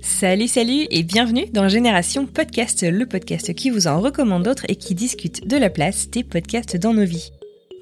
Salut, salut et bienvenue dans Génération Podcast, le podcast qui vous en recommande d'autres et qui discute de la place des podcasts dans nos vies.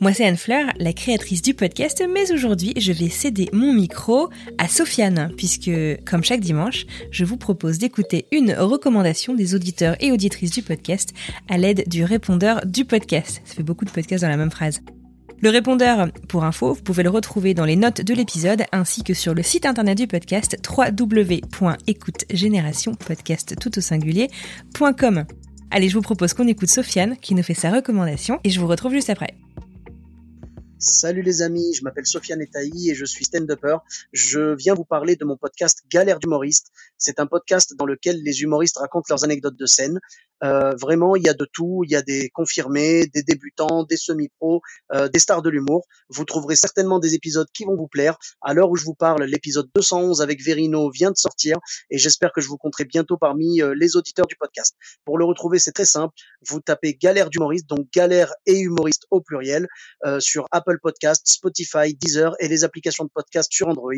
Moi c'est Anne Fleur, la créatrice du podcast, mais aujourd'hui je vais céder mon micro à Sofiane, puisque comme chaque dimanche, je vous propose d'écouter une recommandation des auditeurs et auditrices du podcast à l'aide du répondeur du podcast. Ça fait beaucoup de podcasts dans la même phrase. Le répondeur, pour info, vous pouvez le retrouver dans les notes de l'épisode ainsi que sur le site internet du podcast www.écoutegénérationpodcast tout. Allez, je vous propose qu'on écoute Sofiane qui nous fait sa recommandation et je vous retrouve juste après. Salut les amis, je m'appelle Sofiane Etaï et je suis stand-upper. Je viens vous parler de mon podcast Galère d'humoriste. C'est un podcast dans lequel les humoristes racontent leurs anecdotes de scène. Euh, vraiment, il y a de tout. Il y a des confirmés, des débutants, des semi-pros, euh, des stars de l'humour. Vous trouverez certainement des épisodes qui vont vous plaire. À l'heure où je vous parle, l'épisode 211 avec Verino vient de sortir et j'espère que je vous compterai bientôt parmi euh, les auditeurs du podcast. Pour le retrouver, c'est très simple. Vous tapez Galère d'humoriste, donc Galère et humoriste au pluriel, euh, sur Apple Podcast, Spotify, Deezer et les applications de podcast sur Android.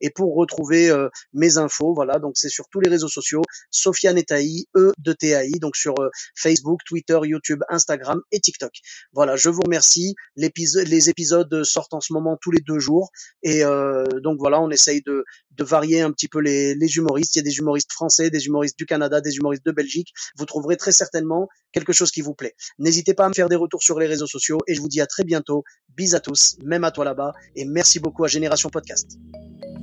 Et pour retrouver mes infos, voilà, donc c'est sur tous les réseaux sociaux, Sofiane Etaï, E de TAI, donc sur euh, Facebook, Twitter, YouTube, Instagram et TikTok. Voilà, je vous remercie. les épisodes sortent en ce moment tous les deux jours. Et euh, donc voilà, on essaye de, varier un petit peu les, les humoristes. Il y a des humoristes français, des humoristes du Canada, des humoristes de Belgique. Vous trouverez très certainement quelque chose qui vous plaît. N'hésitez pas à me faire des retours sur les réseaux sociaux et je vous dis à très bientôt. Bis à tous, même à toi là-bas et merci beaucoup à Génération Podcast.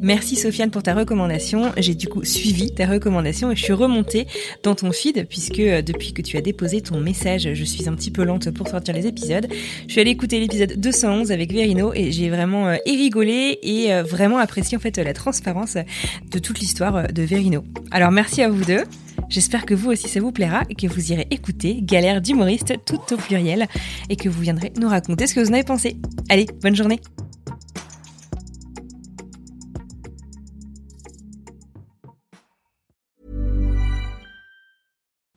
Merci Sofiane pour ta recommandation. J'ai du coup suivi ta recommandation et je suis remontée dans ton feed puisque euh, depuis que tu as déposé ton message, je suis un petit peu lente pour sortir les épisodes. Je suis allée écouter l'épisode 211 avec Verino et j'ai vraiment euh, rigolé et euh, vraiment apprécié en fait la transparence de toute l'histoire de Verino. Alors merci à vous deux. J'espère que vous aussi ça vous plaira et que vous irez écouter Galère d'humoriste tout au pluriel et que vous viendrez nous raconter ce que vous en avez pensé. Allez, bonne journée